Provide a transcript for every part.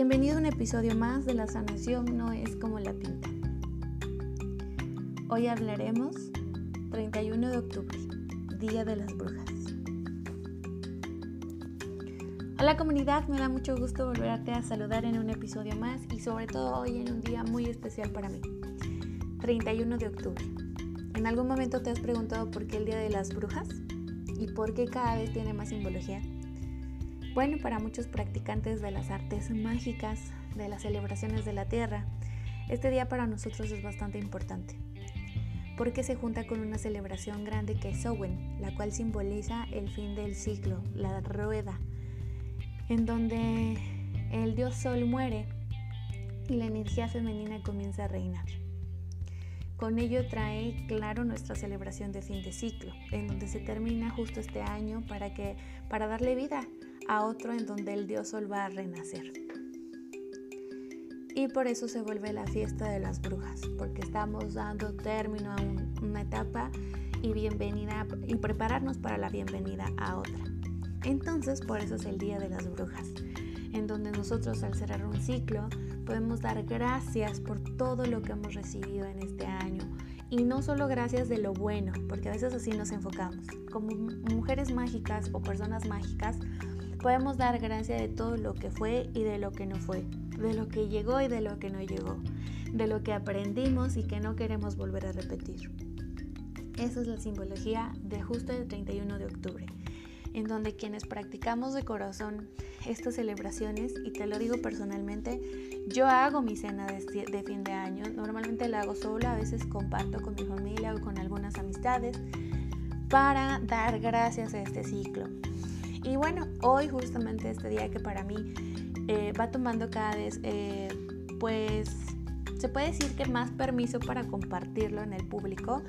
Bienvenido a un episodio más de La sanación no es como la pinta. Hoy hablaremos 31 de octubre, Día de las Brujas. Hola comunidad, me da mucho gusto volverte a saludar en un episodio más y sobre todo hoy en un día muy especial para mí, 31 de octubre. ¿En algún momento te has preguntado por qué el Día de las Brujas? ¿Y por qué cada vez tiene más simbología? Bueno, para muchos practicantes de las artes mágicas, de las celebraciones de la tierra, este día para nosotros es bastante importante, porque se junta con una celebración grande que es Samhain, la cual simboliza el fin del ciclo, la rueda, en donde el dios Sol muere y la energía femenina comienza a reinar. Con ello trae claro nuestra celebración de fin de ciclo, en donde se termina justo este año para que para darle vida a otro en donde el dios sol va a renacer. Y por eso se vuelve la fiesta de las brujas, porque estamos dando término a una etapa y bienvenida y prepararnos para la bienvenida a otra. Entonces, por eso es el Día de las Brujas, en donde nosotros al cerrar un ciclo podemos dar gracias por todo lo que hemos recibido en este año. Y no solo gracias de lo bueno, porque a veces así nos enfocamos. Como mujeres mágicas o personas mágicas, podemos dar gracia de todo lo que fue y de lo que no fue, de lo que llegó y de lo que no llegó, de lo que aprendimos y que no queremos volver a repetir. Esa es la simbología de justo el 31 de octubre, en donde quienes practicamos de corazón estas celebraciones, y te lo digo personalmente, yo hago mi cena de, de fin de año, normalmente la hago sola, a veces comparto con mi familia o con algunas amistades, para dar gracias a este ciclo, y bueno, hoy justamente este día que para mí eh, va tomando cada vez, eh, pues se puede decir que más permiso para compartirlo en el público,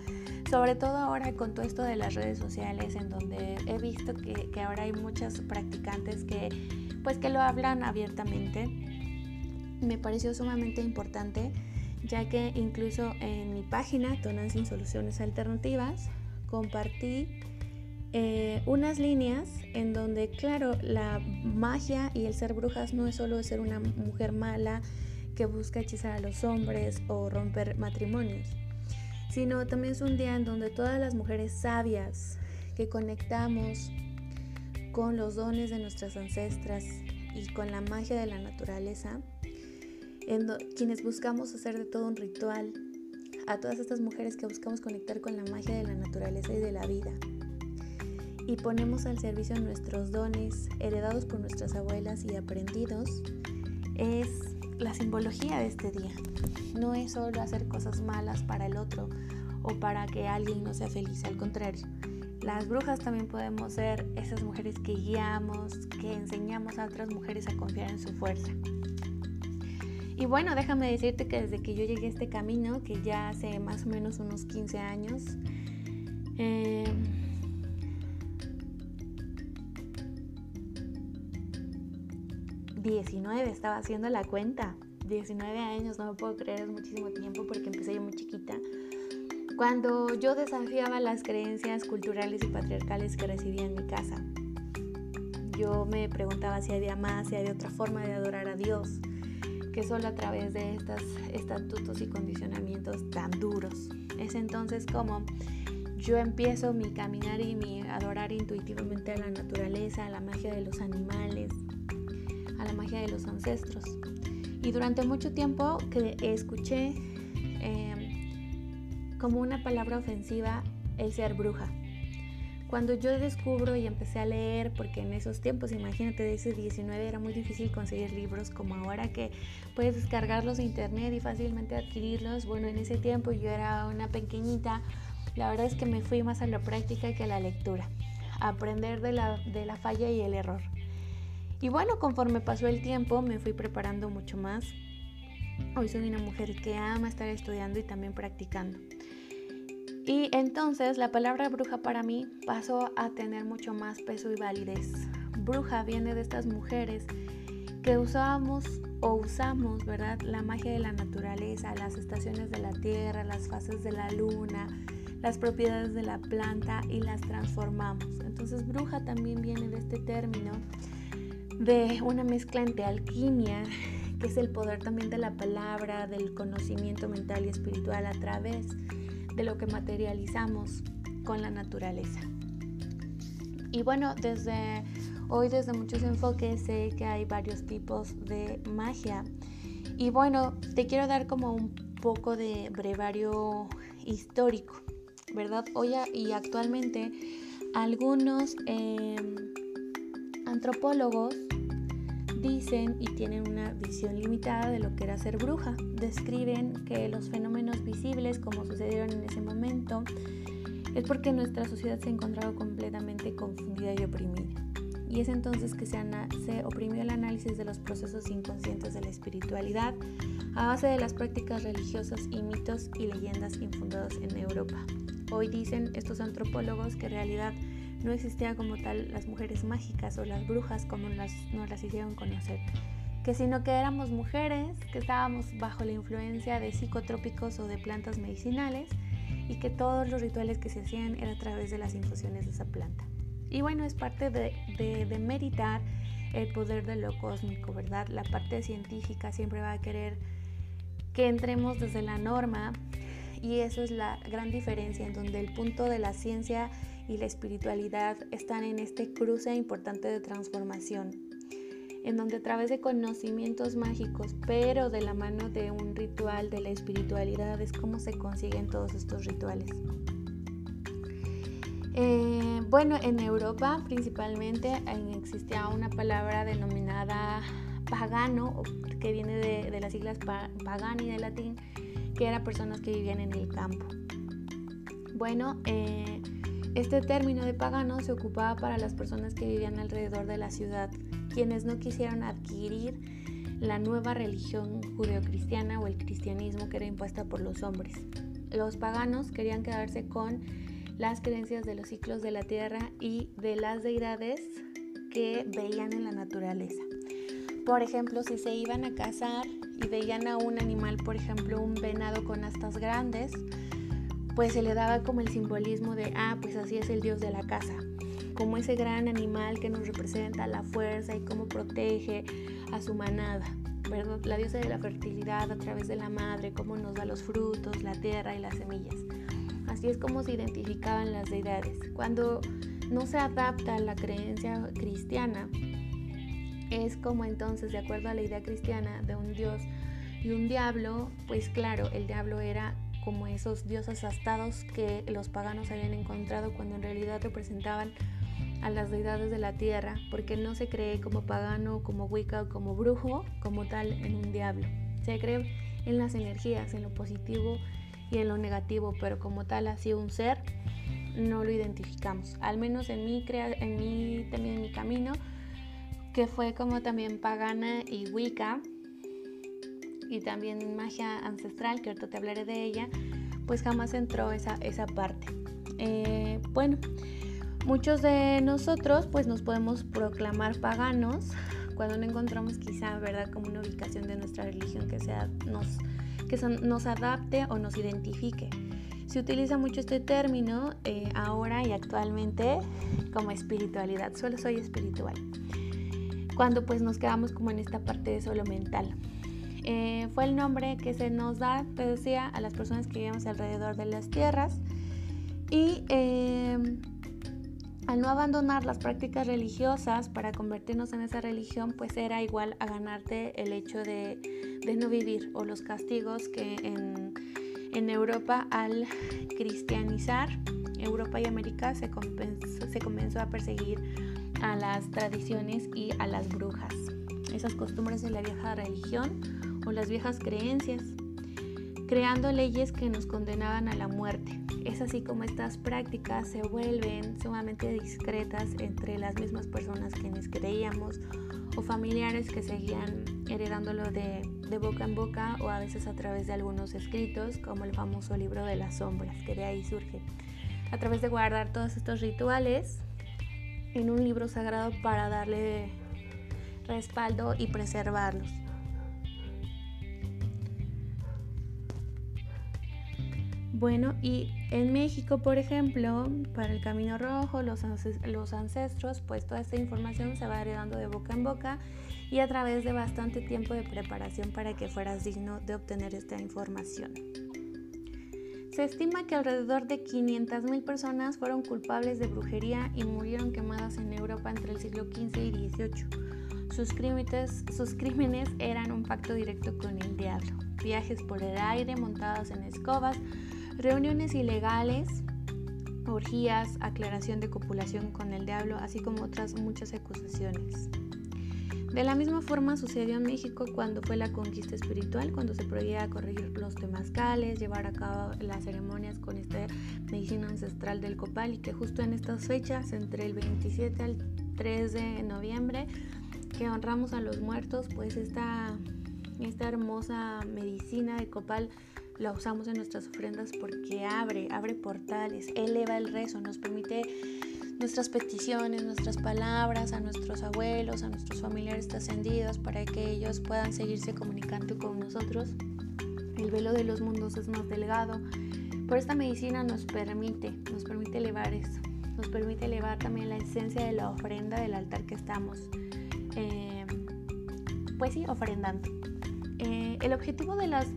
sobre todo ahora con todo esto de las redes sociales, en donde he visto que, que ahora hay muchas practicantes que pues que lo hablan abiertamente. Me pareció sumamente importante, ya que incluso en mi página, Tonan Sin Soluciones Alternativas, compartí eh, unas líneas en donde, claro, la magia y el ser brujas no es solo ser una mujer mala que busca hechizar a los hombres o romper matrimonios, sino también es un día en donde todas las mujeres sabias que conectamos con los dones de nuestras ancestras y con la magia de la naturaleza, en quienes buscamos hacer de todo un ritual, a todas estas mujeres que buscamos conectar con la magia de la naturaleza y de la vida y ponemos al servicio nuestros dones heredados por nuestras abuelas y aprendidos, es la simbología de este día. No es solo hacer cosas malas para el otro o para que alguien no sea feliz, al contrario. Las brujas también podemos ser esas mujeres que guiamos, que enseñamos a otras mujeres a confiar en su fuerza. Y bueno, déjame decirte que desde que yo llegué a este camino, que ya hace más o menos unos 15 años, eh, 19, estaba haciendo la cuenta. 19 años, no me puedo creer, es muchísimo tiempo porque empecé yo muy chiquita. Cuando yo desafiaba las creencias culturales y patriarcales que recibía en mi casa, yo me preguntaba si había más, si había otra forma de adorar a Dios, que solo a través de estos estatutos y condicionamientos tan duros. Es entonces como yo empiezo mi caminar y mi adorar intuitivamente a la naturaleza, a la magia de los animales, a la magia de los ancestros. Y durante mucho tiempo que escuché em, como una palabra ofensiva el ser bruja. Cuando yo descubro y empecé a leer, porque en esos tiempos, imagínate, de ese 19 era muy difícil conseguir libros como ahora que puedes descargarlos de internet y fácilmente adquirirlos. Bueno, en ese tiempo yo era una pequeñita, la verdad es que me fui más a la práctica que a la lectura, aprender de la, de la falla y el error. Y bueno, conforme pasó el tiempo me fui preparando mucho más. Hoy soy una mujer que ama estar estudiando y también practicando. Y entonces la palabra bruja para mí pasó a tener mucho más peso y validez. Bruja viene de estas mujeres que usábamos o usamos, ¿verdad? La magia de la naturaleza, las estaciones de la tierra, las fases de la luna, las propiedades de la planta y las transformamos. Entonces bruja también viene de este término de una mezcla entre alquimia que es el poder también de la palabra, del conocimiento mental y espiritual a través de lo que materializamos con la naturaleza. Y bueno, desde hoy, desde muchos enfoques, sé que hay varios tipos de magia. Y bueno, te quiero dar como un poco de brevario histórico, ¿verdad? Hoy y actualmente algunos em, antropólogos dicen y tienen una visión limitada de lo que era ser bruja. Describen que los fenómenos visibles como sucedieron en ese momento es porque nuestra sociedad se ha encontrado completamente confundida y oprimida. Y es entonces que se, se oprimió el análisis de los procesos inconscientes de la espiritualidad a base de las prácticas religiosas y mitos y leyendas infundados en Europa. Hoy dicen estos antropólogos que en realidad no existía como tal las mujeres mágicas o las brujas como las, nos las hicieron conocer, que sino que éramos mujeres que estábamos bajo la influencia de psicotrópicos o de plantas medicinales y que todos los rituales que se hacían eran a través de las infusiones de esa planta. Y bueno, es parte de, de, de meditar el poder de lo cósmico, ¿verdad? La parte científica siempre va a querer que entremos desde la norma y eso es la gran diferencia en donde el punto de la ciencia y la espiritualidad están en este cruce importante de transformación en donde a través de conocimientos mágicos, pero de la mano de un ritual de la espiritualidad, es como se consiguen todos estos rituales. Eh, bueno, en Europa principalmente existía una palabra denominada pagano, que viene de, las siglas pagani de latín, que era personas que vivían en el campo. Bueno, eh, este término de pagano se ocupaba para las personas que vivían alrededor de la ciudad quienes no quisieron adquirir la nueva religión judeocristiana o el cristianismo que era impuesta por los hombres. Los paganos querían quedarse con las creencias de los ciclos de la tierra y de las deidades que veían en la naturaleza. Por ejemplo, si se iban a cazar y veían a un animal, por ejemplo, un venado con astas grandes, pues se le daba como el simbolismo de, ah, pues así es el dios de la casa como ese gran animal que nos representa la fuerza y cómo protege a su manada. ¿verdad? La diosa de la fertilidad a través de la madre, cómo nos da los frutos, la tierra y las semillas. Así es como se identificaban las deidades. Cuando no se adapta a la creencia cristiana, es como entonces, de acuerdo a la idea cristiana de un dios y un diablo, pues claro, el diablo era como esos dioses astados que los paganos habían encontrado cuando en realidad representaban a las deidades de la tierra, porque no se cree como pagano, como wicca o como brujo, como tal en un diablo. Se cree en las energías, en lo positivo y en lo negativo, pero como tal así un ser no lo identificamos. Al menos en mí, en mí también en mi camino, que fue como también pagana y wicca, y también magia ancestral, que ahorita te hablaré de ella, pues jamás entró esa, esa parte. Eh, bueno, Muchos de nosotros pues nos podemos proclamar paganos cuando no encontramos quizá, ¿verdad?, como una ubicación de nuestra religión que, sea, nos, que nos adapte o nos identifique. Se utiliza mucho este término eh, ahora y actualmente como espiritualidad, solo soy espiritual. Cuando pues nos quedamos como en esta parte de solo mental. Eh, fue el nombre que se nos da, te decía, a las personas que vivimos alrededor de las tierras. Y eh, al no abandonar las prácticas religiosas para convertirnos en esa religión, pues era igual a ganarte el hecho de, no vivir o los castigos que en, Europa al cristianizar Europa y América se, se comenzó a perseguir a las tradiciones y a las brujas, esas costumbres de la vieja religión o las viejas creencias, creando leyes que nos condenaban a la muerte es así como estas prácticas se vuelven sumamente discretas entre las mismas personas quienes creíamos o familiares que seguían heredándolo de, de, boca en boca o a veces a través de algunos escritos como el famoso libro de las sombras que de ahí surge. A través de guardar todos estos rituales en un libro sagrado para darle respaldo y preservarlos. Bueno, y en México, por ejemplo, para el Camino Rojo, los, los ancestros, pues toda esta información se va heredando de boca en boca y a través de bastante tiempo de preparación para que fueras digno de obtener esta información. Se estima que alrededor de 500.000 personas fueron culpables de brujería y murieron quemadas en Europa entre el siglo XV y XVIII. Sus sus crímenes eran un pacto directo con el diablo, viajes por el aire montados en escobas, reuniones ilegales, orgías, aclaración de copulación con el diablo, así como otras muchas acusaciones. De la misma forma sucedió en México cuando fue la conquista espiritual, cuando se prohibía corregir los temazcales, llevar a cabo las ceremonias con esta medicina ancestral del copal y que justo en estas fechas, entre el 27 al 3 de noviembre, que honramos a los muertos, pues esta, esta hermosa medicina de copal la usamos en nuestras ofrendas porque abre, abre portales, eleva el rezo, nos permite nuestras peticiones, nuestras palabras a nuestros abuelos, a nuestros familiares trascendidos para que ellos puedan seguirse comunicando con nosotros. El velo de los mundos es más delgado, pero esta medicina nos permite, nos permite elevar eso, nos permite elevar también la esencia de la ofrenda del altar que estamos, eh, pues sí, ofrendando. Eh, el objetivo de las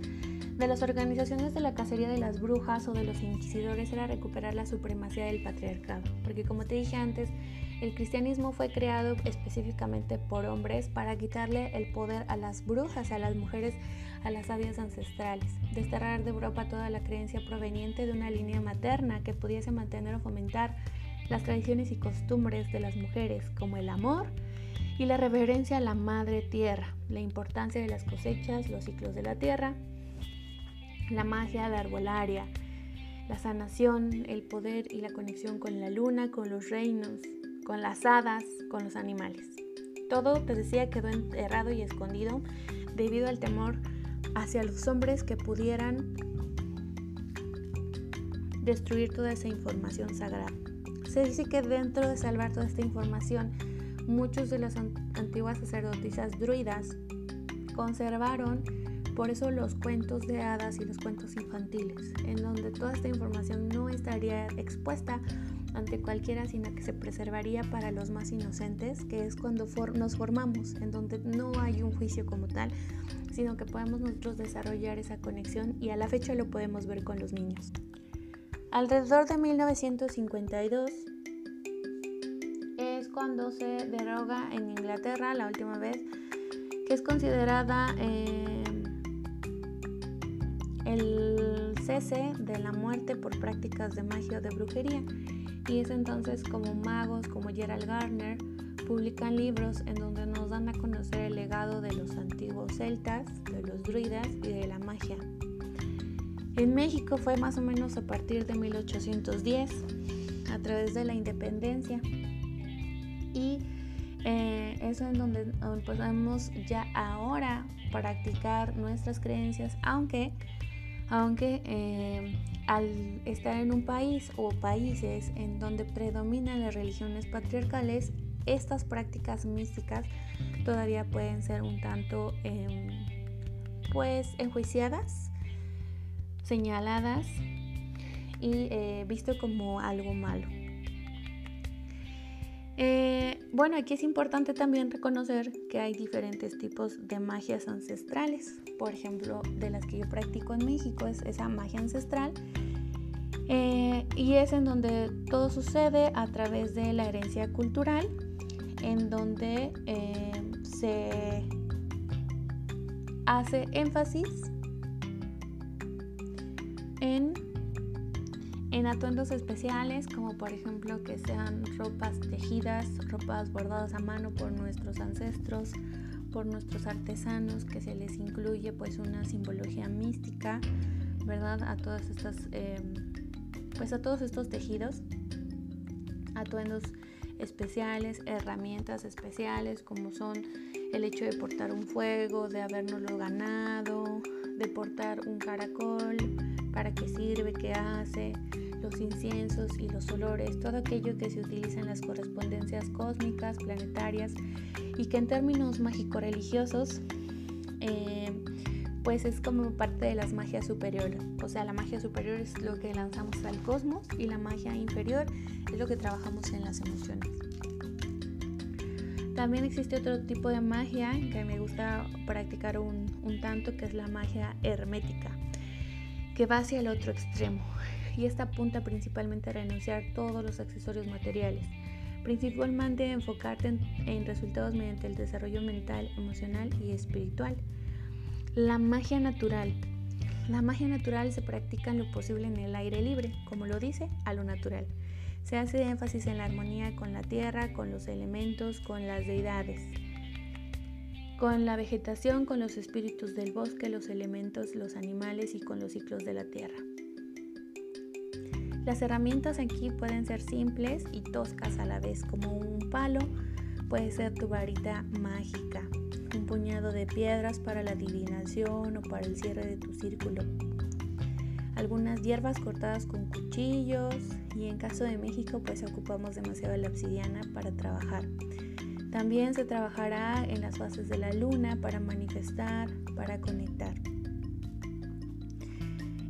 de las organizaciones de la cacería de las brujas o de los inquisidores era recuperar la supremacía del patriarcado, porque como te dije antes, el cristianismo fue creado específicamente por hombres para quitarle el poder a las brujas, a las mujeres, a las sabias ancestrales, desterrar de Europa toda la creencia proveniente de una línea materna que pudiese mantener o fomentar las tradiciones y costumbres de las mujeres, como el amor y la reverencia a la madre tierra, la importancia de las cosechas, los ciclos de la tierra, la magia de arbolaria, la sanación, el poder y la conexión con la luna, con los reinos, con las hadas, con los animales. Todo, te decía, quedó enterrado y escondido debido al temor hacia los hombres que pudieran destruir toda esa información sagrada. Se dice que dentro de salvar toda esta información, muchos de las antiguas sacerdotisas druidas conservaron por eso los cuentos de hadas y los cuentos infantiles, en donde toda esta información no estaría expuesta ante cualquiera, sino que se preservaría para los más inocentes, que es cuando nos formamos, en donde no hay un juicio como tal, sino que podemos nosotros desarrollar esa conexión y a la fecha lo podemos ver con los niños. Alrededor de 1952 es cuando se deroga en Inglaterra la última vez, que es considerada... Eh, el cese de la muerte por prácticas de magia o de brujería. Y es entonces como magos como Gerald Garner publican libros en donde nos dan a conocer el legado de los antiguos celtas, de los druidas y de la magia. En México fue más o menos a partir de 1810, a través de la independencia. Y eh, eso en donde podemos ya ahora practicar nuestras creencias, aunque aunque eh, al estar en un país o países en donde predominan las religiones patriarcales, estas prácticas místicas todavía pueden ser un tanto em, pues enjuiciadas, señaladas y eh, visto como algo malo. Eh, bueno, aquí es importante también reconocer que hay diferentes tipos de magias ancestrales. Por ejemplo, de las que yo practico en México es esa magia ancestral. Eh, y es en donde todo sucede a través de la herencia cultural, en donde eh, se hace énfasis en en atuendos especiales como por ejemplo que sean ropas tejidas, ropas bordadas a mano por nuestros ancestros, por nuestros artesanos, que se les incluye pues una simbología mística, ¿verdad? A todas estas, em, pues a todos estos tejidos, atuendos especiales, herramientas especiales como son el hecho de portar un fuego, de habernoslo ganado, de portar un caracol, para qué sirve, qué hace, los inciensos y los olores, todo aquello que se utiliza en las correspondencias cósmicas, planetarias y que en términos mágico-religiosos eh, pues es como parte de las magias superiores. O sea, la magia superior es lo que lanzamos al cosmos y la magia inferior es lo que trabajamos en las emociones. También existe otro tipo de magia que me gusta practicar un, un tanto, que es la magia hermética, que va hacia el otro extremo. Y esta apunta principalmente a renunciar todos los accesorios materiales principalmente enfocarte en, resultados mediante el desarrollo mental, emocional y espiritual. La magia natural. La magia natural se practica en lo posible en el aire libre, como lo dice, a lo natural. Se hace énfasis en la armonía con la tierra, con los elementos, con las deidades, con la vegetación, con los espíritus del bosque, los elementos, los animales y con los ciclos de la tierra. Las herramientas aquí pueden ser simples y toscas a la vez, como un palo, puede ser tu varita mágica, un puñado de piedras para la adivinación o para el cierre de tu círculo, algunas hierbas cortadas con cuchillos y en caso de México pues ocupamos demasiado la obsidiana para trabajar. También se trabajará en las fases de la luna para manifestar, para conectar.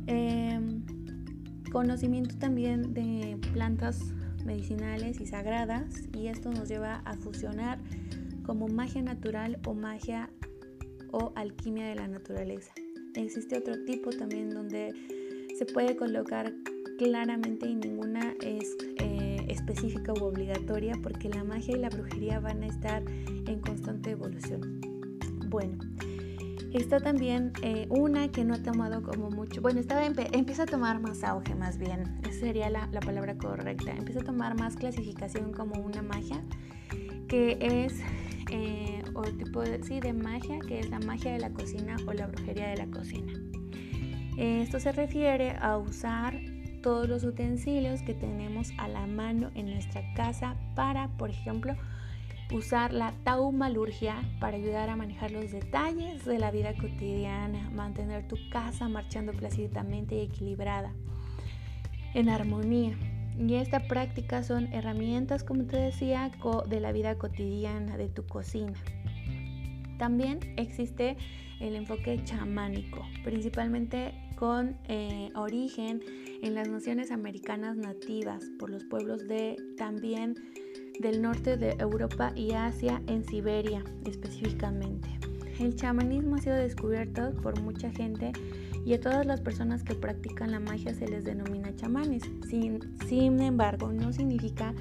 Eh, conocimiento también de plantas medicinales y sagradas y esto nos lleva a fusionar como magia natural o magia o alquimia de la naturaleza. Existe otro tipo también donde se puede colocar claramente y ninguna es eh, específica u obligatoria porque la magia y la brujería van a estar en constante evolución. Bueno, Está también eh, una que no ha tomado como mucho, bueno, estaba empieza a tomar más auge más bien, esa sería la, palabra correcta, empieza a tomar más clasificación como una magia, que es eh, o tipo de, sí, de magia, que es la magia de la cocina o la brujería de la cocina. Esto se refiere a usar todos los utensilios que tenemos a la mano en nuestra casa para, por ejemplo, usar la taumalurgia para ayudar a manejar los detalles de la vida cotidiana, mantener tu casa marchando plácidamente y equilibrada, en armonía. Y esta práctica son herramientas, como te decía, de la vida cotidiana, de tu cocina. También existe el enfoque chamánico, principalmente con eh, origen en las naciones americanas nativas por los pueblos de también del norte de Europa y Asia en Siberia específicamente. El chamanismo ha sido descubierto por mucha gente y a todas las personas que practican la magia se les denomina chamanes. Sin, sin embargo, no significa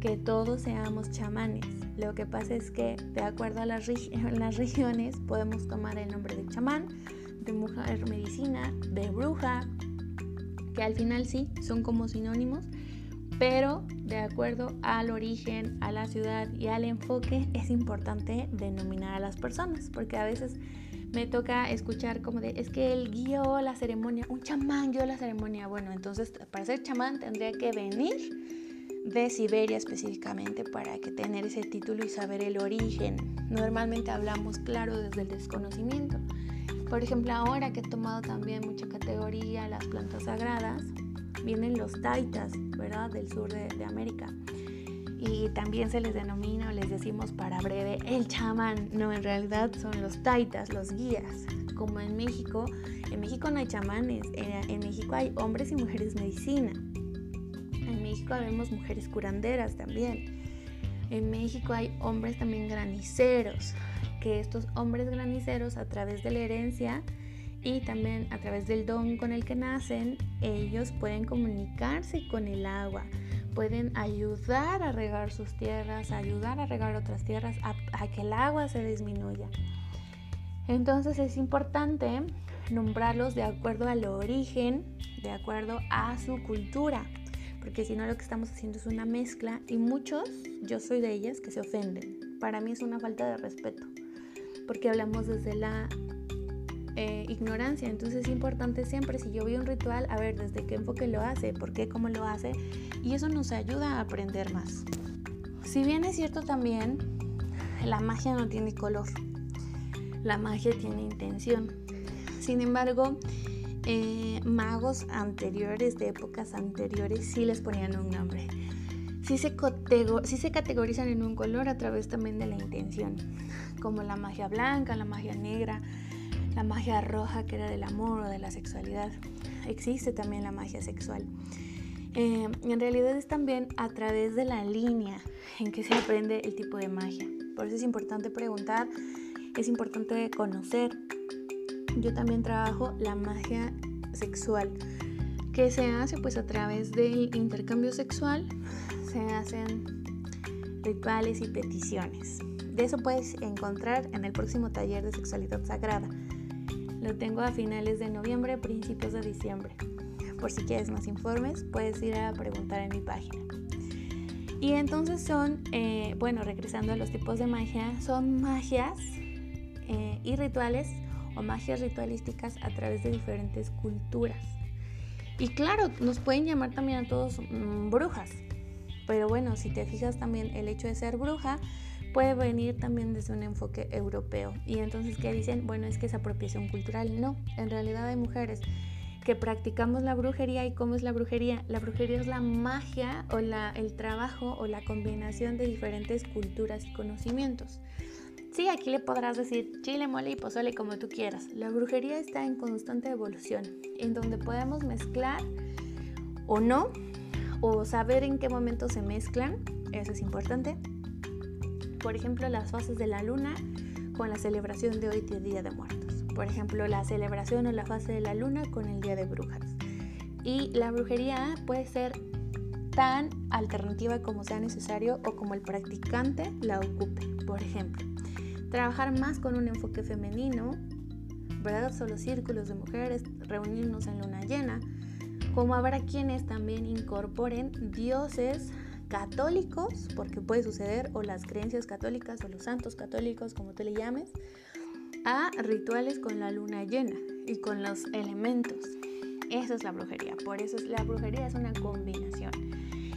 que todos seamos chamanes. Lo que pasa es que de acuerdo a las, las regiones podemos tomar el nombre de chamán, de mujer medicina, de bruja, que al final sí son como sinónimos, pero de acuerdo al origen, a la ciudad y al enfoque es importante denominar a las personas, porque a veces me toca escuchar como de, es que él guió la ceremonia, un chamán guió la ceremonia. Bueno, entonces para ser chamán tendría que venir de Siberia específicamente para que tener ese título y saber el origen. Normalmente hablamos claro desde el desconocimiento. Por ejemplo, ahora que he tomado también mucha categoría las plantas sagradas, vienen los taitas, ¿verdad? Del sur de, América. Y también se les denomina les decimos para breve el chamán. No, en realidad son los taitas, los guías. Como en México, en México no hay chamanes, en, México hay hombres y mujeres medicina. En México vemos mujeres curanderas también. En México hay hombres también graniceros, que estos hombres graniceros a través de la herencia y también a través del don con el que nacen, ellos pueden comunicarse con el agua, pueden ayudar a regar sus tierras, ayudar a regar otras tierras, a, que el agua se disminuya. Entonces es importante nombrarlos de acuerdo al origen, de acuerdo a su cultura, porque si no lo que estamos haciendo es una mezcla y muchos, yo soy de ellas, que se ofenden. Para mí es una falta de respeto, porque hablamos desde la eh, ignorancia. Entonces es importante siempre, si yo veo un ritual, a ver desde qué enfoque lo hace, por qué, cómo lo hace, y eso nos ayuda a aprender más. Si bien es cierto también, la magia no tiene color, la magia tiene intención. Sin embargo, eh, magos anteriores, de épocas anteriores, sí les ponían un nombre. Sí se, sí se categorizan en un color a través también de la intención, como la magia blanca, la magia negra, la magia roja que era del amor o de la sexualidad. Existe también la magia sexual. Eh, en realidad es también a través de la línea en que se aprende el tipo de magia. Por eso es importante preguntar, es importante conocer. Yo también trabajo la magia sexual, que se hace pues a través del intercambio sexual, se hacen rituales y peticiones. De eso puedes encontrar en el próximo taller de sexualidad sagrada. Lo tengo a finales de noviembre, principios de diciembre. Por si quieres más informes, puedes ir a preguntar en mi página. Y entonces son, eh, bueno, regresando a los tipos de magia, son magias eh, y rituales o magias ritualísticas a través de diferentes culturas. Y claro, nos pueden llamar también a todos mm, brujas, pero bueno, si te fijas también el hecho de ser bruja puede venir también desde un enfoque europeo. Y entonces, ¿qué dicen? Bueno, es que es apropiación cultural. No, en realidad hay mujeres que practicamos la brujería y cómo es la brujería. La brujería es la magia o la, el trabajo o la combinación de diferentes culturas y conocimientos. Sí, aquí le podrás decir chile, mole y pozole como tú quieras. La brujería está en constante evolución, en donde podemos mezclar o no, o saber en qué momento se mezclan, eso es importante. Por ejemplo, las fases de la luna con la celebración de hoy, Día de Muertos por ejemplo, la celebración o la fase de la luna con el Día de Brujas. Y la brujería puede ser tan alternativa como sea necesario o como el practicante la ocupe. Por ejemplo, trabajar más con un enfoque femenino, ¿verdad? Solo círculos de mujeres, reunirnos en luna llena, como habrá quienes también incorporen dioses católicos, porque puede suceder, o las creencias católicas o los santos católicos, como tú le llames, a rituales con la luna llena y con los elementos. Esa es la brujería. Por eso es, la brujería es una combinación.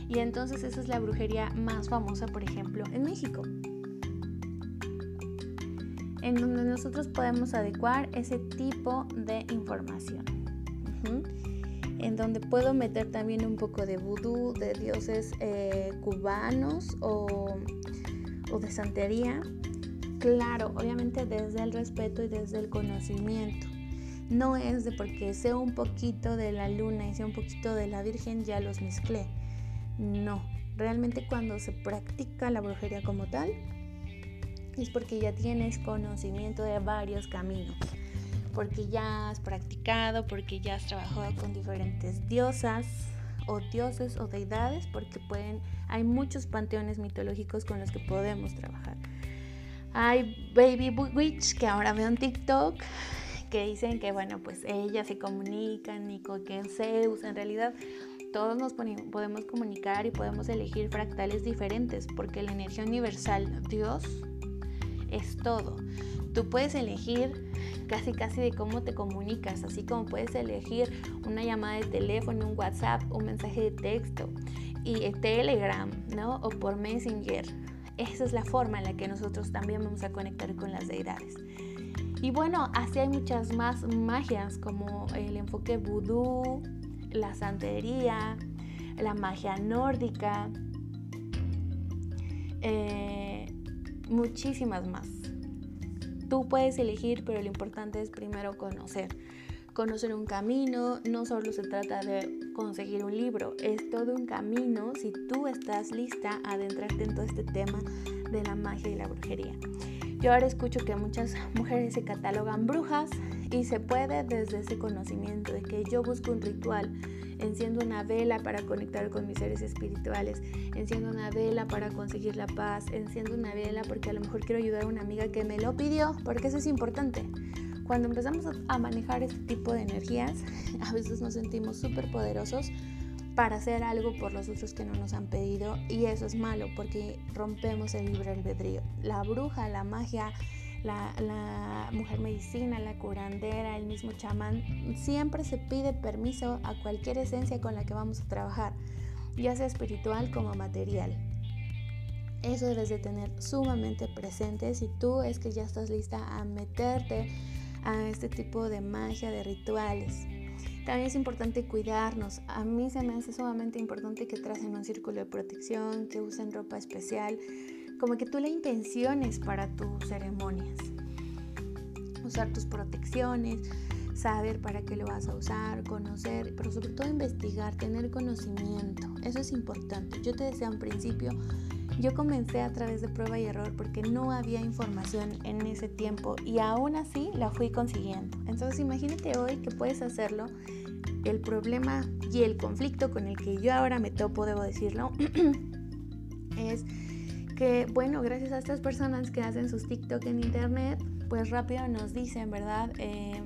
Y entonces esa es la brujería más famosa, por ejemplo, en México. En donde nosotros podemos adecuar ese tipo de información. En donde puedo meter también un poco de vudú, de dioses eh, cubanos o, de santería Claro, obviamente desde el respeto y desde el conocimiento. No es de porque sea un poquito de la luna y sea un poquito de la Virgen ya los mezclé. No, realmente cuando se practica la brujería como tal es porque ya tienes conocimiento de varios caminos, porque ya has practicado, porque ya has trabajado con diferentes diosas o dioses o deidades, porque pueden, hay muchos panteones mitológicos con los que podemos trabajar. Hay Baby Witch que ahora veo en TikTok que dicen que, bueno, pues ellas se comunican y con Zeus. En realidad, todos nos podemos comunicar y podemos elegir fractales diferentes porque la energía universal, Dios, es todo. Tú puedes elegir casi casi de cómo te comunicas, así como puedes elegir una llamada de teléfono, un WhatsApp, un mensaje de texto y Telegram, ¿no? O por Messenger esa es la forma en la que nosotros también vamos a conectar con las deidades. Y bueno, así hay muchas más magias como el enfoque vudú, la santería, la magia nórdica, eh, muchísimas más. Tú puedes elegir, pero lo importante es primero conocer. Conocer un camino no solo se trata de conseguir un libro, es todo un camino si tú estás lista a adentrarte en todo este tema de la magia y la brujería. Yo ahora escucho que muchas mujeres se catalogan brujas y se puede desde ese conocimiento de que yo busco un ritual, enciendo una vela para conectar con mis seres espirituales, enciendo una vela para conseguir la paz, enciendo una vela porque a lo mejor quiero ayudar a una amiga que me lo pidió, porque eso es importante. Cuando empezamos a manejar este tipo de energías, a veces nos sentimos súper poderosos para hacer algo por los otros que no nos han pedido y eso es malo porque rompemos el libre albedrío. La bruja, la magia, la, mujer medicina, la curandera, el mismo chamán, siempre se pide permiso a cualquier esencia con la que vamos a trabajar, ya sea espiritual como material. Eso debes de tener sumamente presente si tú es que ya estás lista a meterte a este tipo de magia, de rituales. También es importante cuidarnos. A mí se me hace sumamente importante que tracen un círculo de protección, que usen ropa especial, como que tú la intenciones para tus ceremonias. usar tus protecciones, saber para qué lo vas a usar, conocer, pero sobre todo investigar, tener conocimiento. Eso es importante. Yo te decía al principio, yo comencé a través de prueba y error porque no había información en ese tiempo y aún así la fui consiguiendo. Entonces imagínate hoy que puedes hacerlo. El problema y el conflicto con el que yo ahora me topo, debo decirlo, es que, bueno, gracias a estas personas que hacen sus TikTok en internet, pues rápido nos dicen, ¿verdad? Eh,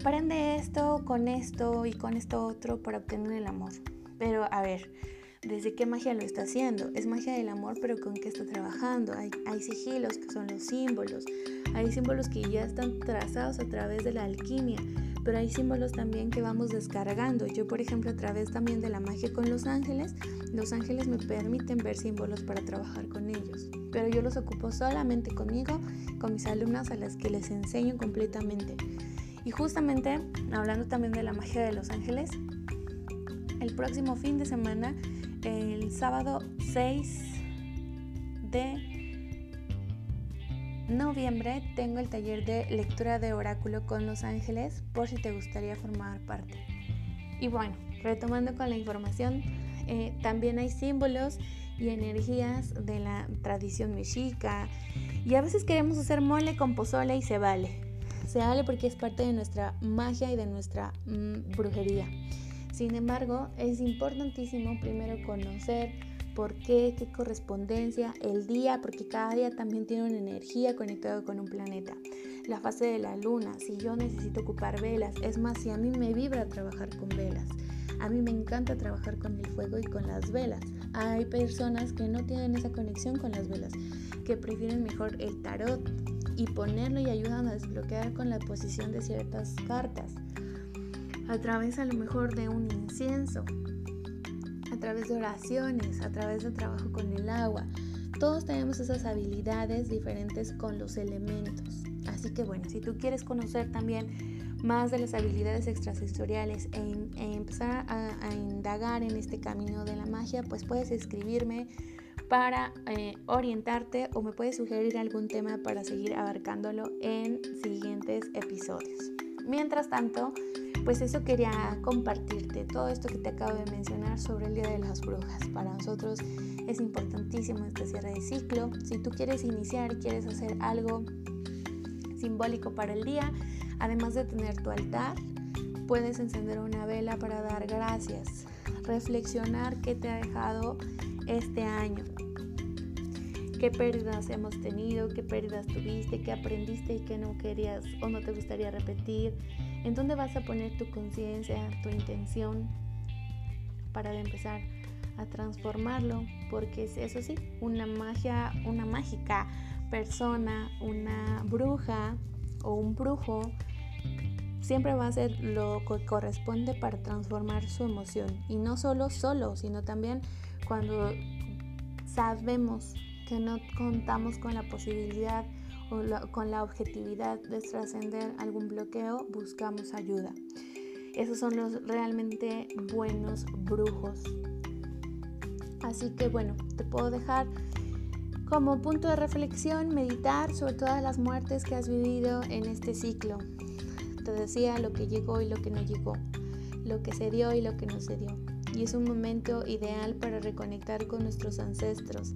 prende esto con esto y con esto otro para obtener el amor. Pero a ver, ¿desde qué magia lo está haciendo? Es magia del amor, pero ¿con qué está trabajando? Hay, hay sigilos que son los símbolos. Hay símbolos que ya están trazados a través de la alquimia pero hay símbolos también que vamos descargando. Yo, por ejemplo, a través también de la magia con los ángeles, los ángeles me permiten ver símbolos para trabajar con ellos, pero yo los ocupo solamente conmigo, con mis alumnas a las que les enseño completamente. Y justamente, hablando también de la magia de los ángeles, el próximo fin de semana, el sábado 6 de noviembre tengo el taller de lectura de oráculo con los ángeles por si te gustaría formar parte. Y bueno, retomando con la información, eh, también hay símbolos y energías de la tradición mexica y a veces queremos hacer mole con pozole y se vale. Se vale porque es parte de nuestra magia y de nuestra mm, brujería. Sin embargo, es importantísimo primero conocer por qué, qué correspondencia, el día, porque cada día también tiene una energía conectada con un planeta. La fase de la luna, si yo necesito ocupar velas, es más, si a mí me vibra trabajar con velas. A mí me encanta trabajar con el fuego y con las velas. Hay personas que no tienen esa conexión con las velas, que prefieren mejor el tarot y ponerlo y ayudan a desbloquear con la posición de ciertas cartas. A través a lo mejor de un incienso, a través de oraciones, a través del trabajo con el agua. Todos tenemos esas habilidades diferentes con los elementos. Así que bueno, si tú quieres conocer también más de las habilidades extrasensoriales e, e empezar a, indagar en este camino de la magia, pues puedes escribirme para eh, orientarte o me puedes sugerir algún tema para seguir abarcándolo en siguientes episodios. Mientras tanto, pues eso quería compartirte, todo esto que te acabo de mencionar sobre el Día de las Brujas. Para nosotros es importantísimo este cierre de ciclo. Si tú quieres iniciar quieres hacer algo simbólico para el día, además de tener tu altar, puedes encender una vela para dar gracias, reflexionar qué te ha dejado este año, qué pérdidas hemos tenido, qué pérdidas tuviste, qué aprendiste y qué no querías o no te gustaría repetir, en dónde vas a poner tu conciencia, tu intención para empezar a transformarlo, porque es eso sí, una magia, una mágica persona, una bruja o un brujo siempre va a ser lo que corresponde para transformar su emoción. Y no solo solo, sino también cuando sabemos que no contamos con la posibilidad o con la objetividad de trascender algún bloqueo, buscamos ayuda. Esos son los realmente buenos brujos. Así que bueno, te puedo dejar como punto de reflexión meditar sobre todas las muertes que has vivido en este ciclo. Te decía lo que llegó y lo que no llegó, lo que se dio y lo que no se dio. Y es un momento ideal para reconectar con nuestros ancestros,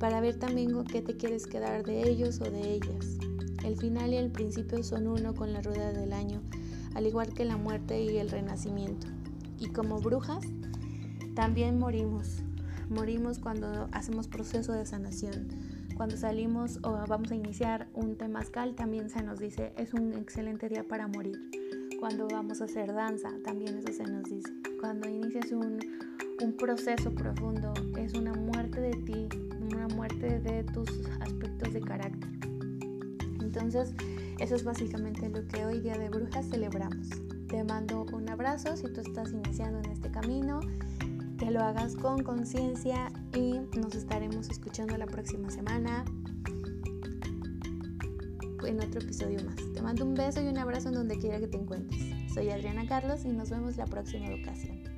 para ver también qué te quieres quedar de ellos o de ellas. El final y el principio son uno con la rueda del año, al igual que la muerte y el renacimiento. Y como brujas, también morimos. Morimos cuando hacemos proceso de sanación. Cuando salimos o vamos a iniciar un temazcal, también se nos dice es un excelente día para morir. Cuando vamos a hacer danza, también eso se nos dice. Cuando inicias un, un proceso profundo, es una muerte de ti, muerte de tus aspectos de carácter. Entonces, eso es básicamente lo que hoy día de brujas celebramos. Te mando un abrazo si tú estás iniciando en este camino, que lo hagas con conciencia y nos estaremos escuchando la próxima semana en otro episodio más. Te mando un beso y un abrazo en donde quiera que te encuentres. Soy Adriana Carlos y nos vemos la próxima ocasión.